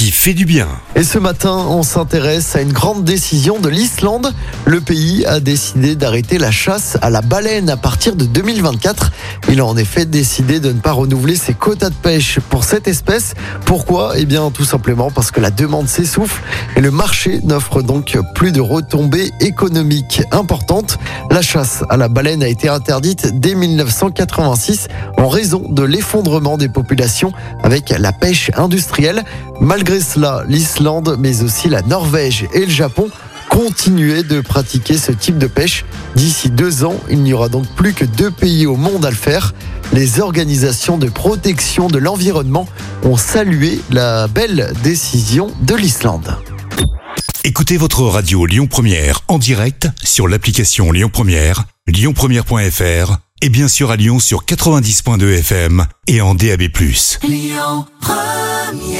qui fait du bien. Et ce matin, on s'intéresse à une grande décision de l'Islande. Le pays a décidé d'arrêter la chasse à la baleine à partir de 2024. Il a en effet décidé de ne pas renouveler ses quotas de pêche pour cette espèce. Pourquoi? Eh bien, tout simplement parce que la demande s'essouffle et le marché n'offre donc plus de retombées économiques importantes. La chasse à la baleine a été interdite dès 1986 en raison de l'effondrement des populations avec la pêche industrielle. Malgré cela, l'Islande, mais aussi la Norvège et le Japon continuaient de pratiquer ce type de pêche. D'ici deux ans, il n'y aura donc plus que deux pays au monde à le faire. Les organisations de protection de l'environnement ont salué la belle décision de l'Islande. Écoutez votre radio Lyon Première en direct sur l'application Lyon Première, lyonpremière.fr et bien sûr à Lyon sur 90.2 FM et en DAB+. Lyon Première